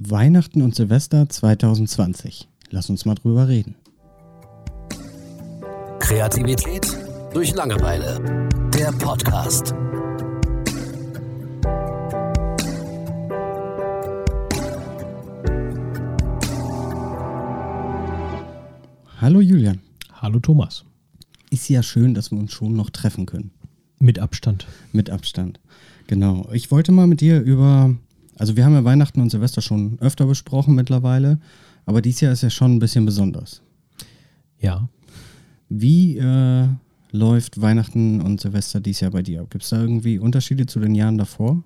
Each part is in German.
Weihnachten und Silvester 2020. Lass uns mal drüber reden. Kreativität durch Langeweile. Der Podcast. Hallo Julian. Hallo Thomas. Ist ja schön, dass wir uns schon noch treffen können. Mit Abstand. Mit Abstand. Genau. Ich wollte mal mit dir über, also wir haben ja Weihnachten und Silvester schon öfter besprochen mittlerweile, aber dieses Jahr ist ja schon ein bisschen besonders. Ja. Wie äh, läuft Weihnachten und Silvester dieses Jahr bei dir ab? Gibt es da irgendwie Unterschiede zu den Jahren davor?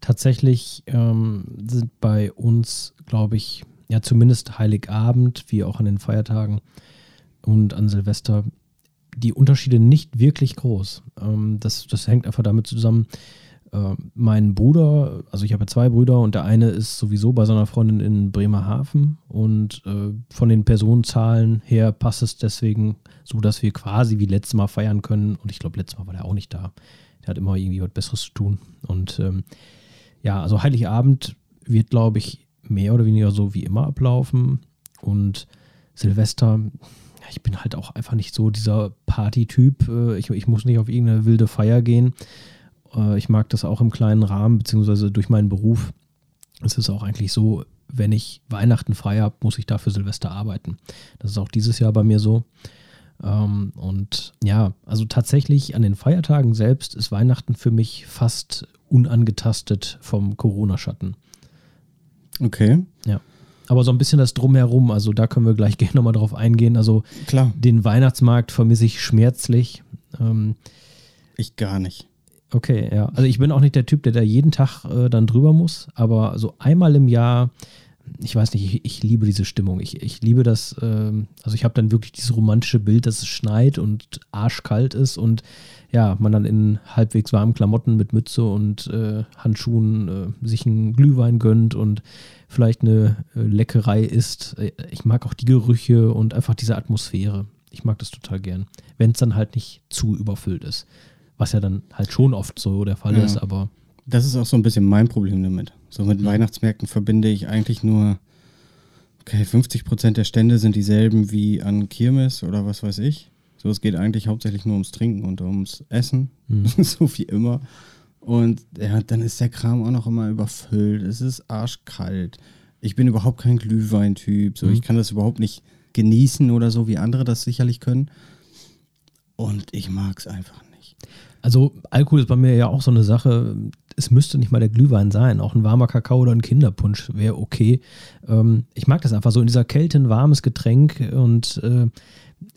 Tatsächlich ähm, sind bei uns, glaube ich, ja zumindest Heiligabend, wie auch an den Feiertagen und an Silvester, die Unterschiede nicht wirklich groß. Ähm, das, das hängt einfach damit zusammen, äh, mein Bruder, also ich habe zwei Brüder und der eine ist sowieso bei seiner Freundin in Bremerhaven und äh, von den Personenzahlen her passt es deswegen so, dass wir quasi wie letztes Mal feiern können und ich glaube, letztes Mal war der auch nicht da. Der hat immer irgendwie was Besseres zu tun und ähm, ja, also Heiligabend wird, glaube ich, mehr oder weniger so wie immer ablaufen und Silvester ich bin halt auch einfach nicht so dieser Party-Typ. Äh, ich, ich, muss nicht auf irgendeine wilde Feier gehen. Äh, ich mag das auch im kleinen Rahmen, beziehungsweise durch meinen Beruf. Es ist auch eigentlich so, wenn ich Weihnachten frei habe, muss ich dafür Silvester arbeiten. Das ist auch dieses Jahr bei mir so. Ähm, und ja, also tatsächlich an den Feiertagen selbst ist Weihnachten für mich fast unangetastet vom Corona-Schatten. Okay. Ja. Aber so ein bisschen das Drumherum, also da können wir gleich gerne nochmal drauf eingehen. Also Klar. den Weihnachtsmarkt vermisse ich schmerzlich. Ähm, ich gar nicht. Okay, ja. Also ich bin auch nicht der Typ, der da jeden Tag äh, dann drüber muss, aber so einmal im Jahr, ich weiß nicht, ich, ich liebe diese Stimmung. Ich, ich liebe das, ähm, also ich habe dann wirklich dieses romantische Bild, dass es schneit und arschkalt ist und ja, man dann in halbwegs warmen Klamotten mit Mütze und äh, Handschuhen äh, sich einen Glühwein gönnt und vielleicht eine äh, Leckerei isst. Äh, ich mag auch die Gerüche und einfach diese Atmosphäre. Ich mag das total gern. Wenn es dann halt nicht zu überfüllt ist. Was ja dann halt schon oft so der Fall ja. ist, aber. Das ist auch so ein bisschen mein Problem damit. So mit mhm. Weihnachtsmärkten verbinde ich eigentlich nur, okay, 50 Prozent der Stände sind dieselben wie an Kirmes oder was weiß ich. So, es geht eigentlich hauptsächlich nur ums Trinken und ums Essen, mhm. so wie immer. Und ja, dann ist der Kram auch noch immer überfüllt. Es ist arschkalt. Ich bin überhaupt kein Glühweintyp. So, mhm. ich kann das überhaupt nicht genießen oder so, wie andere das sicherlich können. Und ich mag es einfach nicht. Also Alkohol ist bei mir ja auch so eine Sache. Es müsste nicht mal der Glühwein sein. Auch ein warmer Kakao oder ein Kinderpunsch wäre okay. Ähm, ich mag das einfach so in dieser Kälte ein warmes Getränk. Und äh,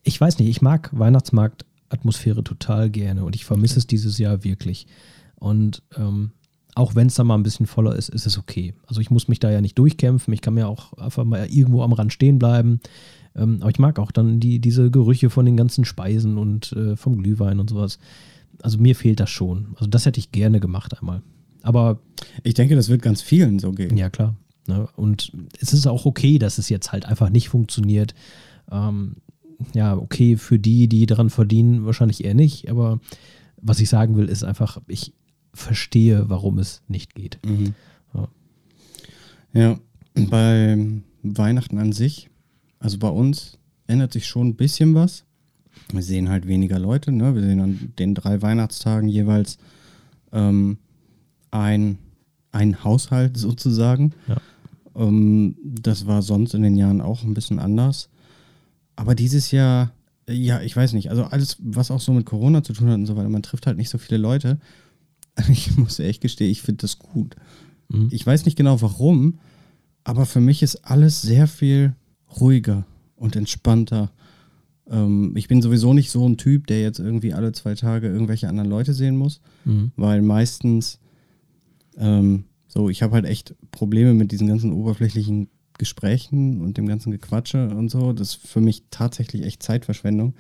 ich weiß nicht, ich mag Weihnachtsmarktatmosphäre total gerne. Und ich vermisse es dieses Jahr wirklich. Und ähm, auch wenn es dann mal ein bisschen voller ist, ist es okay. Also ich muss mich da ja nicht durchkämpfen. Ich kann mir auch einfach mal irgendwo am Rand stehen bleiben. Ähm, aber ich mag auch dann die, diese Gerüche von den ganzen Speisen und äh, vom Glühwein und sowas. Also mir fehlt das schon. Also das hätte ich gerne gemacht einmal. Aber ich denke, das wird ganz vielen so gehen. Ja, klar. Ne? Und es ist auch okay, dass es jetzt halt einfach nicht funktioniert. Ähm, ja, okay, für die, die daran verdienen, wahrscheinlich eher nicht. Aber was ich sagen will, ist einfach, ich, verstehe, warum es nicht geht. Mhm. Ja. ja, bei Weihnachten an sich, also bei uns ändert sich schon ein bisschen was. Wir sehen halt weniger Leute. Ne? Wir sehen an den drei Weihnachtstagen jeweils ähm, ein, ein Haushalt sozusagen. Ja. Ähm, das war sonst in den Jahren auch ein bisschen anders. Aber dieses Jahr, ja, ich weiß nicht, also alles, was auch so mit Corona zu tun hat und so weiter, man trifft halt nicht so viele Leute. ich muss echt gestehen, ich finde das gut. Mhm. Ich weiß nicht genau warum, aber für mich ist alles sehr viel ruhiger und entspannter. Ähm, ich bin sowieso nicht so ein Typ, der jetzt irgendwie alle zwei Tage irgendwelche anderen Leute sehen muss, mhm. weil meistens ähm, so, ich habe halt echt Probleme mit diesen ganzen oberflächlichen Gesprächen und dem ganzen Gequatsche und so. Das ist für mich tatsächlich echt Zeitverschwendung.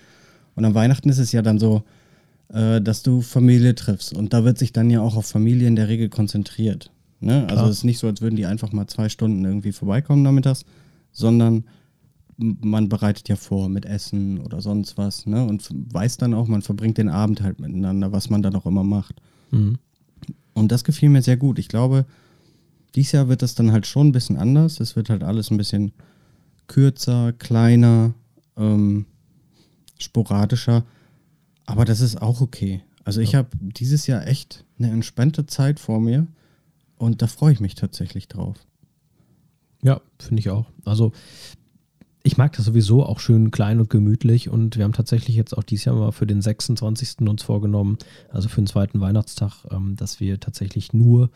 Und an Weihnachten ist es ja dann so, äh, dass du Familie triffst. Und da wird sich dann ja auch auf Familie in der Regel konzentriert. Ne? Also es ist nicht so, als würden die einfach mal zwei Stunden irgendwie vorbeikommen nachmittags, sondern man bereitet ja vor mit Essen oder sonst was, ne? Und weiß dann auch, man verbringt den Abend halt miteinander, was man dann auch immer macht. Mhm. Und das gefiel mir sehr gut. Ich glaube, Dieses Jahr wird das dann halt schon ein bisschen anders. Es wird halt alles ein bisschen kürzer, kleiner, ähm, sporadischer. Aber das ist auch okay. Also ich habe dieses Jahr echt eine entspannte Zeit vor mir und da freue ich mich tatsächlich drauf. Ja, finde ich auch. Also ich mag das sowieso auch schön klein und gemütlich und wir haben tatsächlich jetzt auch dieses Jahr mal für den 26. uns vorgenommen, also für den zweiten Weihnachtstag, ähm, dass wir tatsächlich nur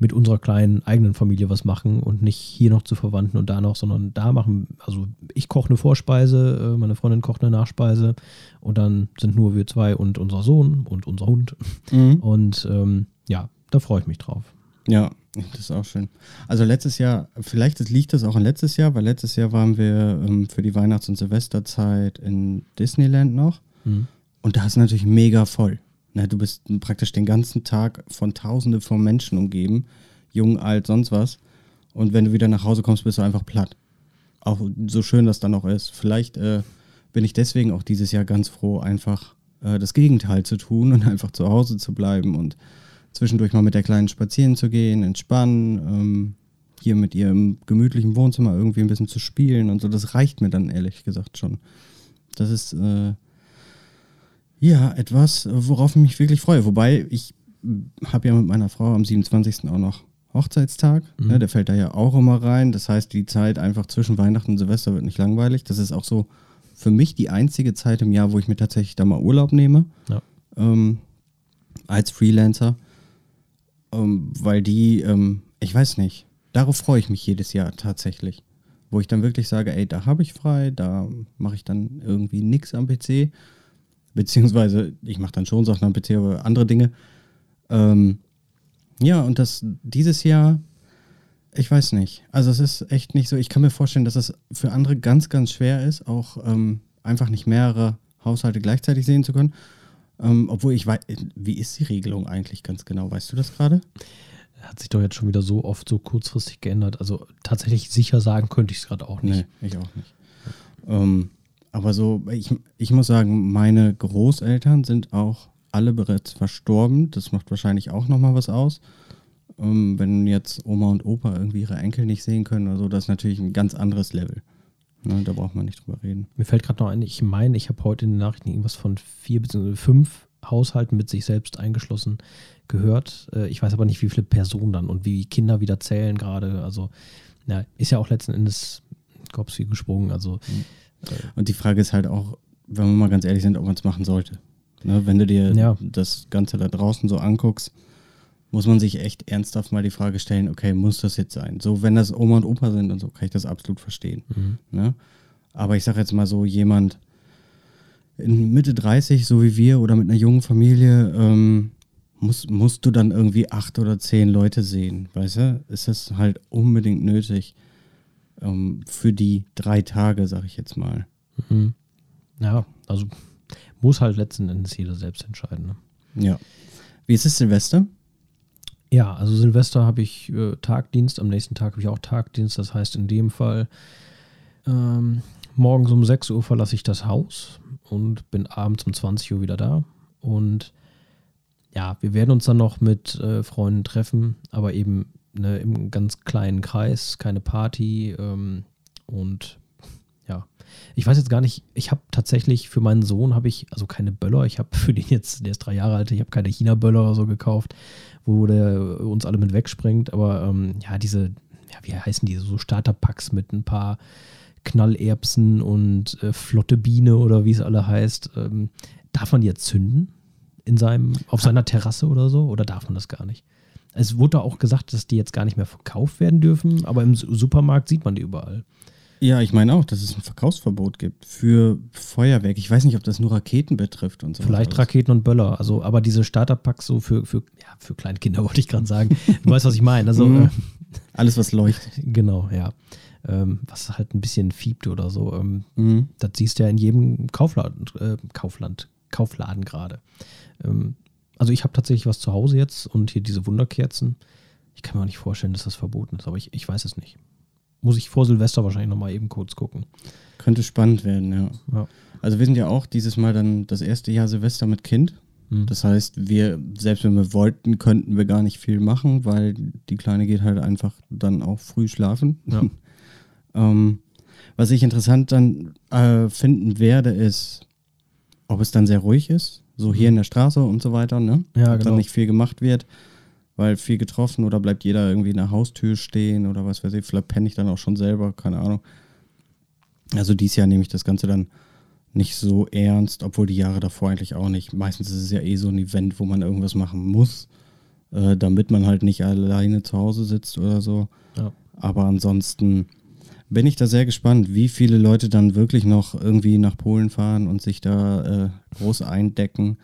mit unserer kleinen eigenen Familie was machen und nicht hier noch zu Verwandten und da noch, sondern da machen, also ich koche eine Vorspeise, äh, meine Freundin kocht eine Nachspeise und dann sind nur wir zwei und unser Sohn und unser Hund. Mhm. Und ähm, ja, da freue ich mich drauf. Ja, das ist auch schön. Also letztes Jahr, vielleicht liegt das auch an letztes Jahr, weil letztes Jahr waren wir ähm, für die Weihnachts- und Silvesterzeit in Disneyland noch. Mhm. Und da ist natürlich mega voll. Ne, du bist praktisch den ganzen Tag von Tausende von Menschen umgeben, jung, alt, sonst was. Und wenn du wieder nach Hause kommst, bist du einfach platt. Auch so schön das dann auch ist. Vielleicht äh, bin ich deswegen auch dieses Jahr ganz froh, einfach äh, das Gegenteil zu tun und einfach zu Hause zu bleiben und zwischendurch mal mit der Kleinen spazieren zu gehen, entspannen, ähm, hier mit ihr im gemütlichen Wohnzimmer irgendwie ein bisschen zu spielen und so. Das reicht mir dann ehrlich gesagt schon. Das ist äh, ja etwas, worauf ich mich wirklich freue. Wobei ich habe ja mit meiner Frau am 27. auch noch Hochzeitstag. Mhm. Ne, der fällt da ja auch immer rein. Das heißt, die Zeit einfach zwischen Weihnachten und Silvester wird nicht langweilig. Das ist auch so für mich die einzige Zeit im Jahr, wo ich mir tatsächlich da mal Urlaub nehme. Ja. Ähm, als Freelancer. Ähm, weil die, ähm, ich weiß nicht, darauf freue ich mich jedes Jahr tatsächlich. Wo ich dann wirklich sage, ey, da habe ich frei, da mache ich dann irgendwie nichts am PC. Beziehungsweise, ich mache dann schon Sachen am PC, aber andere Dinge. Ähm, ja, und das dieses Jahr, ich weiß nicht. Also es ist echt nicht so. Ich kann mir vorstellen, dass es für andere ganz, ganz schwer ist, auch ähm, einfach nicht mehrere Haushalte gleichzeitig sehen zu können. Ähm, obwohl ich weiß, wie ist die Regelung eigentlich ganz genau? Weißt du das gerade? Hat sich doch jetzt schon wieder so oft so kurzfristig geändert. Also tatsächlich sicher sagen könnte ich es gerade auch nicht. Nee, ich auch nicht. Ähm, aber so, ich, ich muss sagen, meine Großeltern sind auch alle bereits verstorben. Das macht wahrscheinlich auch nochmal was aus. Ähm, wenn jetzt Oma und Opa irgendwie ihre Enkel nicht sehen können oder so, das ist natürlich ein ganz anderes Level. Ne, da braucht man nicht drüber reden. Mir fällt gerade noch ein, ich meine, ich habe heute in den Nachrichten irgendwas von vier bzw. fünf Haushalten mit sich selbst eingeschlossen gehört. Äh, Ich weiß aber nicht, wie viele Personen dann und wie Kinder wieder zählen gerade. Also, ja, ist ja auch letzten Endes Kops wie gesprungen. Also, Und die Frage ist halt auch, wenn wir mal ganz ehrlich sind, ob man es machen sollte. Ne, wenn du dir Ja. das Ganze da draußen so anguckst, muss man sich echt ernsthaft mal die Frage stellen, okay, muss das jetzt sein? So, wenn das Oma und Opa sind und so, kann ich das absolut verstehen. Ne? Aber ich sage jetzt mal so, jemand in Mitte 30, so wie wir, oder mit einer jungen Familie, ähm, muss, musst du dann irgendwie acht oder zehn Leute sehen, weißt du? Ist das halt unbedingt nötig ähm, für die drei Tage, sag ich jetzt mal. mhm. ja, also muss halt letzten Endes jeder selbst entscheiden. Ne? Ja. Wie ist es Silvester? Ja, also Silvester habe ich äh, Tagdienst, am nächsten Tag habe ich auch Tagdienst. Das heißt, in dem Fall ähm, morgens um 6 Uhr verlasse ich das Haus und bin abends um 20 Uhr wieder da. Und ja, wir werden uns dann noch mit äh, Freunden treffen, aber eben ne, im ganz kleinen Kreis, keine Party. Ähm, und ja, ich weiß jetzt gar nicht, ich habe tatsächlich für meinen Sohn habe ich, also keine Böller, ich habe für den jetzt, der ist drei Jahre alt, ich habe keine China-Böller oder so gekauft, wo der uns alle mit wegsprengt, aber ähm, ja, diese, ja, wie heißen die, so Starterpacks mit ein paar Knallerbsen und äh, flotte Biene oder wie es alle heißt, ähm, darf man die jetzt zünden in seinem, auf seiner Terrasse oder so, oder darf man das gar nicht? Es wurde auch gesagt, dass die jetzt gar nicht mehr verkauft werden dürfen, aber im Su- Supermarkt sieht man die überall. Ja, ich meine auch, dass es ein Verkaufsverbot gibt für Feuerwerk. Ich weiß nicht, ob das nur Raketen betrifft und so. Vielleicht Raketen und Böller, also aber diese Starterpacks so für, für, ja, für Kleinkinder wollte ich gerade sagen. Du weißt, was ich meine. Also Mhm. äh, Alles, was leuchtet. genau, ja. Ähm, was halt ein bisschen fiebt oder so. Ähm, Mhm. das siehst du ja in jedem Kaufladen, äh, Kaufland, Kaufladen gerade. Ähm, also ich habe tatsächlich was zu Hause jetzt und hier diese Wunderkerzen. Ich kann mir auch nicht vorstellen, dass das verboten ist, aber ich, ich weiß es nicht. Muss ich vor Silvester wahrscheinlich nochmal eben kurz gucken. Könnte spannend werden, ja. Ja. Also wir sind ja auch dieses Mal dann das erste Jahr Silvester mit Kind. Mhm. Das heißt, wir, selbst wenn wir wollten, könnten wir gar nicht viel machen, weil die Kleine geht halt einfach dann auch früh schlafen. Ja. ähm, was ich interessant dann äh, finden werde, ist, ob es dann sehr ruhig ist, so hier in der Straße und so weiter, ne? Ja, ob genau. dann nicht viel gemacht wird, weil viel getroffen oder bleibt jeder irgendwie in der Haustür stehen oder was weiß ich, vielleicht penne ich dann auch schon selber, keine Ahnung. Also dieses Jahr nehme ich das Ganze dann nicht so ernst, obwohl die Jahre davor eigentlich auch nicht. Meistens ist es ja eh so ein Event, wo man irgendwas machen muss, äh, damit man halt nicht alleine zu Hause sitzt oder so. Ja. Aber ansonsten bin ich da sehr gespannt, wie viele Leute dann wirklich noch irgendwie nach Polen fahren und sich da äh, groß eindecken.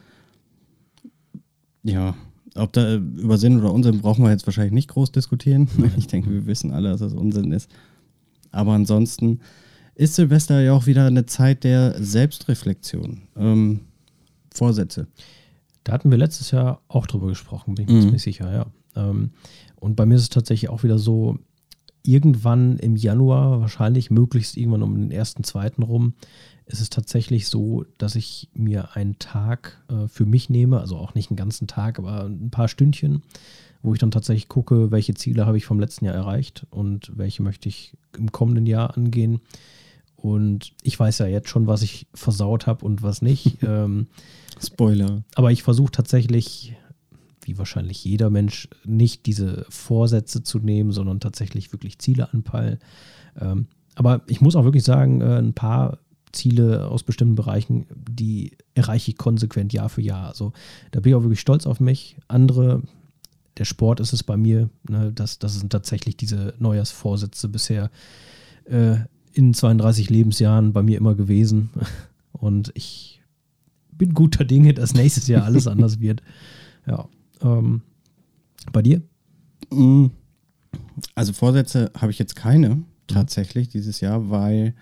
Ja, ob da äh, über Sinn oder Unsinn brauchen wir jetzt wahrscheinlich nicht groß diskutieren. Ich denke, wir wissen alle, dass das Unsinn ist. Aber ansonsten ist Silvester ja auch wieder eine Zeit der Selbstreflexion. Ähm, Vorsätze. Da hatten wir letztes Jahr auch drüber gesprochen, bin ich mir Mhm. ziemlich sicher, ja. Ähm, und bei mir ist es tatsächlich auch wieder so, irgendwann im Januar, wahrscheinlich möglichst irgendwann um den ersten, zweiten rum, ist es tatsächlich so, dass ich mir einen Tag äh, für mich nehme, also auch nicht einen ganzen Tag, aber ein paar Stündchen, wo ich dann tatsächlich gucke, welche Ziele habe ich vom letzten Jahr erreicht und welche möchte ich im kommenden Jahr angehen. Und ich weiß ja jetzt schon, was ich versaut habe und was nicht. ähm, Spoiler. aber ich versuche tatsächlich, wie wahrscheinlich jeder Mensch, nicht diese Vorsätze zu nehmen, sondern tatsächlich wirklich Ziele anpeilen. Ähm, aber ich muss auch wirklich sagen, äh, ein paar Ziele aus bestimmten Bereichen, die erreiche ich konsequent Jahr für Jahr. Also da bin ich auch wirklich stolz auf mich. Andere, der Sport ist es bei mir, ne, das, das sind tatsächlich diese Neujahrsvorsätze bisher äh, in 32 Lebensjahren bei mir immer gewesen. Und ich bin guter Dinge, dass nächstes Jahr alles anders wird. Ja. Ähm, bei dir? Mm, Also Vorsätze habe ich jetzt keine tatsächlich dieses Jahr, weil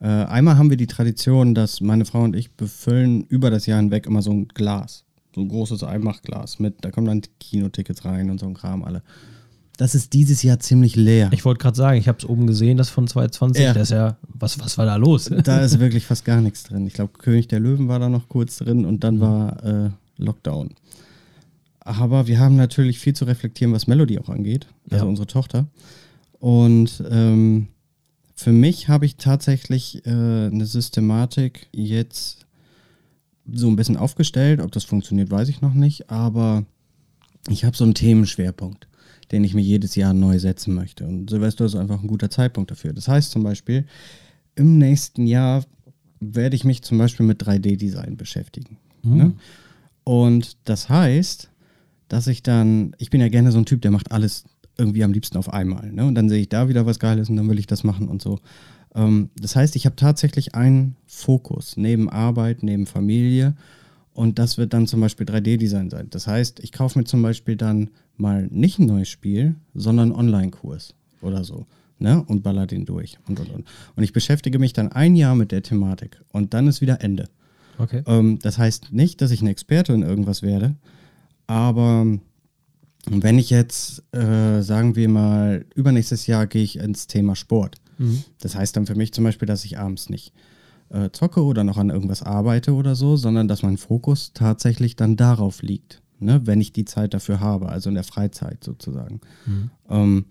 äh, einmal haben wir die Tradition, dass meine Frau und ich befüllen über das Jahr hinweg immer so ein Glas, so ein großes Einmachglas mit, da kommen dann Kinotickets rein und so ein Kram alle. Das ist dieses Jahr ziemlich leer. Ich wollte gerade sagen, ich habe es oben gesehen, das von 2020. Ja. Das ist ja, was, was war da los? da ist wirklich fast gar nichts drin. Ich glaube, König der Löwen war da noch kurz drin und dann war äh, Lockdown. Aber wir haben natürlich viel zu reflektieren, was Melody auch angeht, also Ja. unsere Tochter. Und ähm, für mich habe ich tatsächlich äh, eine Systematik jetzt so ein bisschen aufgestellt. Ob das funktioniert, weiß ich noch nicht. Aber ich habe so einen Themenschwerpunkt, den ich mir jedes Jahr neu setzen möchte. Und Silvester ist einfach ein guter Zeitpunkt dafür. Das heißt zum Beispiel, im nächsten Jahr werde ich mich zum Beispiel mit 3D-Design beschäftigen. Ne? Und das heißt, dass ich dann, ich bin ja gerne so ein Typ, der macht alles irgendwie am liebsten auf einmal. Ne? Und dann sehe ich da wieder was Geiles und dann will ich das machen und so. Ähm, das heißt, ich habe tatsächlich einen Fokus neben Arbeit, neben Familie und das wird dann zum Beispiel 3D-Design sein. Das heißt, ich kaufe mir zum Beispiel dann mal nicht ein neues Spiel, sondern einen Online-Kurs oder so. Ne? Und baller den durch und und und. Und ich beschäftige mich dann ein Jahr mit der Thematik und dann ist wieder Ende. Okay. Ähm, das heißt nicht, dass ich ein Experte in irgendwas werde, aber wenn ich jetzt, äh, sagen wir mal, übernächstes Jahr gehe ich ins Thema Sport. Das heißt dann für mich zum Beispiel, dass ich abends nicht äh, zocke oder noch an irgendwas arbeite oder so, sondern dass mein Fokus tatsächlich dann darauf liegt, ne? wenn ich die Zeit dafür habe, also in der Freizeit sozusagen. Ähm,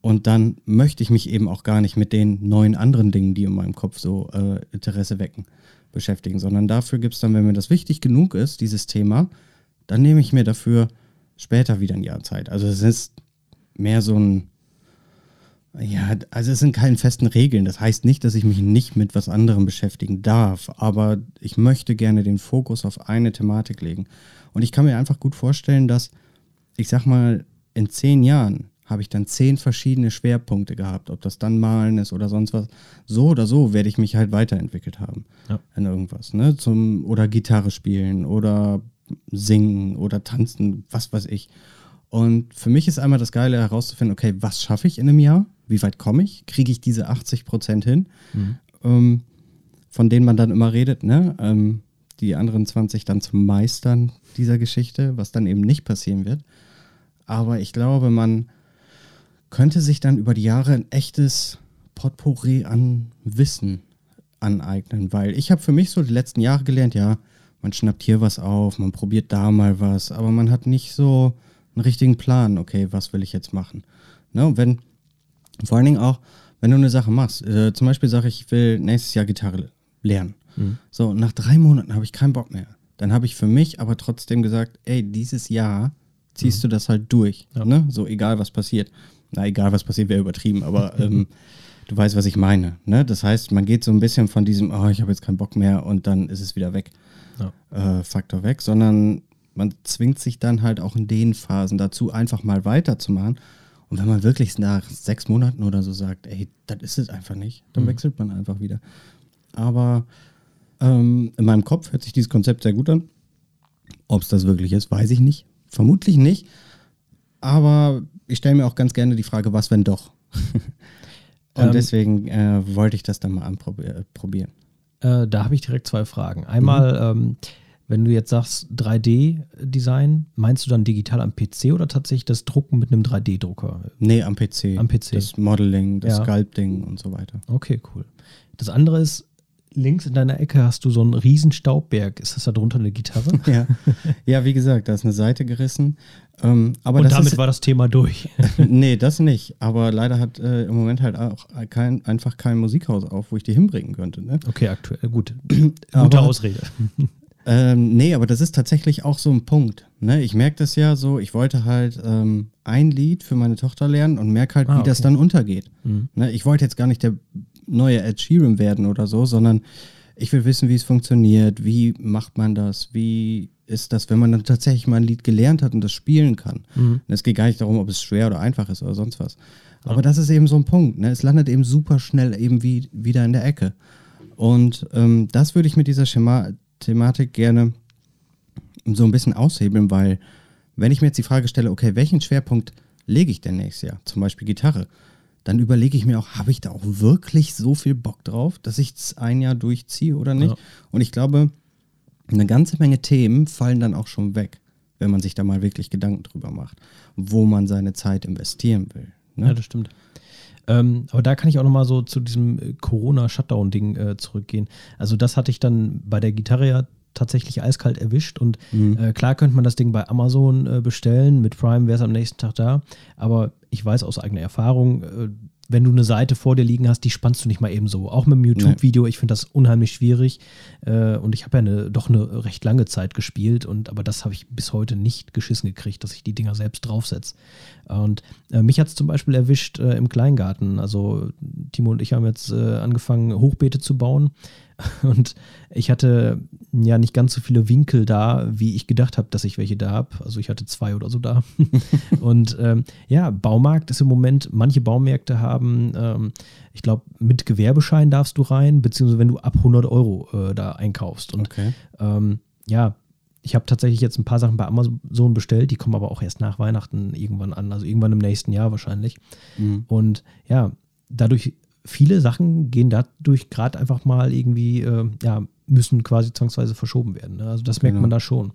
und dann möchte ich mich eben auch gar nicht mit den neuen anderen Dingen, die in meinem Kopf so äh, Interesse wecken, beschäftigen, sondern dafür gibt es dann, wenn mir das wichtig genug ist, dieses Thema, dann nehme ich mir dafür später wieder ein Jahr Zeit. Also es ist mehr so ein, ja, also es sind keine festen Regeln. Das heißt nicht, dass ich mich nicht mit was anderem beschäftigen darf, aber ich möchte gerne den Fokus auf eine Thematik legen. Und ich kann mir einfach gut vorstellen, dass, ich sag mal, in zehn Jahren habe ich dann zehn verschiedene Schwerpunkte gehabt, ob das dann Malen ist oder sonst was. So oder so werde ich mich halt weiterentwickelt haben Ja. in irgendwas, ne? Zum, oder Gitarre spielen oder singen oder tanzen, was weiß ich. Und für mich ist einmal das Geile herauszufinden, okay, was schaffe ich in einem Jahr? Wie weit komme ich? Kriege ich diese 80 Prozent hin? Ähm, von denen man dann immer redet, ne? Ähm, die anderen 20 dann zum Meistern dieser Geschichte, was dann eben nicht passieren wird. Aber ich glaube, man könnte sich dann über die Jahre ein echtes Potpourri an Wissen aneignen, weil ich habe für mich so die letzten Jahre gelernt, ja, man schnappt hier was auf, man probiert da mal was, aber man hat nicht so einen richtigen Plan, okay, was will ich jetzt machen. Ne? Wenn, vor allen Dingen auch, wenn du eine Sache machst, äh, zum Beispiel sage ich, ich will nächstes Jahr Gitarre lernen. Mhm. So, nach drei Monaten habe ich keinen Bock mehr. Dann habe ich für mich aber trotzdem gesagt, ey, dieses Jahr ziehst du das halt durch. Ja. Ne? So egal was passiert. Na, egal was passiert, wäre übertrieben, aber ähm, du weißt, was ich meine. Ne? Das heißt, man geht so ein bisschen von diesem, oh, ich habe jetzt keinen Bock mehr und dann ist es wieder weg, Ja. äh, Faktor weg, sondern man zwingt sich dann halt auch in den Phasen dazu, einfach mal weiterzumachen. Und wenn man wirklich nach sechs Monaten oder so sagt, ey, das ist es einfach nicht, dann wechselt man einfach wieder. Aber ähm, in meinem Kopf hört sich dieses Konzept sehr gut an. Ob es das wirklich ist, weiß ich nicht. Vermutlich nicht. Aber ich stelle mir auch ganz gerne die Frage, was wenn doch? Und Ähm, deswegen äh, wollte ich das dann mal anprobieren. Äh, da habe ich direkt zwei Fragen. Einmal, Mhm. ähm, wenn du jetzt sagst 3D-Design, meinst du dann digital am PC oder tatsächlich das Drucken mit einem 3D-Drucker? Nee, am PC. Am PC. Das Modeling, das Ja. Sculpting und so weiter. Okay, cool. Das andere ist, links in deiner Ecke hast du so einen riesen Staubberg. Ist das da drunter eine Gitarre? Ja. ja, wie gesagt, da ist eine Seite gerissen. Ähm, aber Und das damit ist, war das Thema durch. nee, das nicht. Aber leider hat äh, im Moment halt auch kein, einfach kein Musikhaus auf, wo ich die hinbringen könnte. Ne? Okay, aktuell, gut. Aber- Gute Ausrede. Ähm, nee, aber das ist tatsächlich auch so ein Punkt. Ne? Ich merke das ja so, ich wollte halt ähm, ein Lied für meine Tochter lernen und merke halt, Ah, wie das okay. dann untergeht. Mhm. Ne? Ich wollte jetzt gar nicht der neue Ed Sheeran werden oder so, sondern ich will wissen, wie es funktioniert, wie macht man das, wie ist das, wenn man dann tatsächlich mal ein Lied gelernt hat und das spielen kann. Mhm. Und Es geht gar nicht darum, ob es schwer oder einfach ist oder sonst was. Aber das ist eben so ein Punkt. Ne? Es landet eben super schnell eben wie, wieder in der Ecke. Und ähm, das würde ich mit dieser Schema Thematik gerne so ein bisschen aushebeln, weil wenn ich mir jetzt die Frage stelle, okay, welchen Schwerpunkt lege ich denn nächstes Jahr? Zum Beispiel Gitarre. Dann überlege ich mir auch, habe ich da auch wirklich so viel Bock drauf, dass ich es ein Jahr durchziehe oder nicht? Ja. Und ich glaube, eine ganze Menge Themen fallen dann auch schon weg, wenn man sich da mal wirklich Gedanken drüber macht, wo man seine Zeit investieren will. Ne? Ja, das stimmt. Ähm, aber da kann ich auch nochmal so zu diesem äh, Corona-Shutdown-Ding äh, zurückgehen. Also das hatte ich dann bei der Gitarre ja tatsächlich eiskalt erwischt und äh, klar könnte man das Ding bei Amazon äh, bestellen, mit Prime wäre es am nächsten Tag da, aber ich weiß aus eigener Erfahrung, äh, wenn du eine Seite vor dir liegen hast, die spannst du nicht mal eben so. Auch mit dem YouTube-Video, ich finde das unheimlich schwierig. Äh, und ich habe ja eine, doch eine recht lange Zeit gespielt, und aber das habe ich bis heute nicht geschissen gekriegt, dass ich die Dinger selbst draufsetze. Und äh, mich hat es zum Beispiel erwischt äh, im Kleingarten. Also Timo und ich haben jetzt äh, angefangen, Hochbeete zu bauen. Und ich hatte ja nicht ganz so viele Winkel da, wie ich gedacht habe, dass ich welche da habe. Also ich hatte zwei oder so da. und ähm, ja, Baumarkt ist im Moment, manche Baumärkte haben, ähm, ich glaube, mit Gewerbeschein darfst du rein, beziehungsweise wenn du ab 100 Euro äh, da einkaufst. Und Okay. ähm, ja, ich habe tatsächlich jetzt ein paar Sachen bei Amazon bestellt, die kommen aber auch erst nach Weihnachten irgendwann an, also irgendwann im nächsten Jahr wahrscheinlich. Mhm. Und ja, dadurch, viele Sachen gehen dadurch gerade einfach mal irgendwie, äh, ja, müssen quasi zwangsweise verschoben werden. Ne? Also das merkt Genau. man da schon,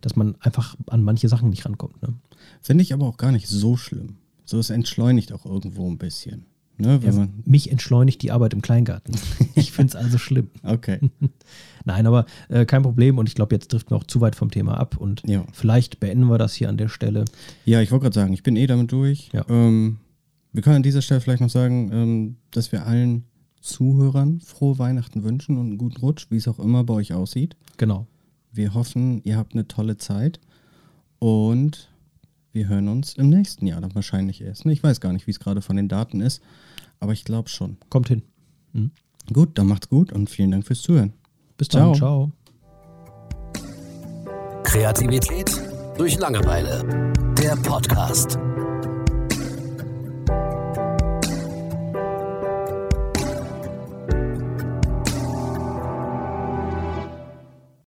dass man einfach an manche Sachen nicht rankommt. Ne? Finde ich aber auch gar nicht so schlimm. So, es entschleunigt auch irgendwo ein bisschen. Ne, Ja, man, mich entschleunigt die Arbeit im Kleingarten. Ich finde es also schlimm. okay. Nein, aber äh, kein Problem und ich glaube, jetzt driften wir auch zu weit vom Thema ab und Ja. vielleicht beenden wir das hier an der Stelle. Ja, ich wollte gerade sagen, ich bin eh damit durch. Ja. Ähm, wir können an dieser Stelle vielleicht noch sagen, ähm, dass wir allen Zuhörern frohe Weihnachten wünschen und einen guten Rutsch, wie es auch immer bei euch aussieht. Genau. Wir hoffen, ihr habt eine tolle Zeit und wir hören uns im nächsten Jahr dann wahrscheinlich erst. ne? Ich weiß gar nicht, wie es gerade von den Daten ist, aber ich glaube schon. Kommt hin. Gut, dann macht's gut und vielen Dank fürs Zuhören. Bis dann. Ciao. Ciao. Kreativität durch Langeweile. Der Podcast.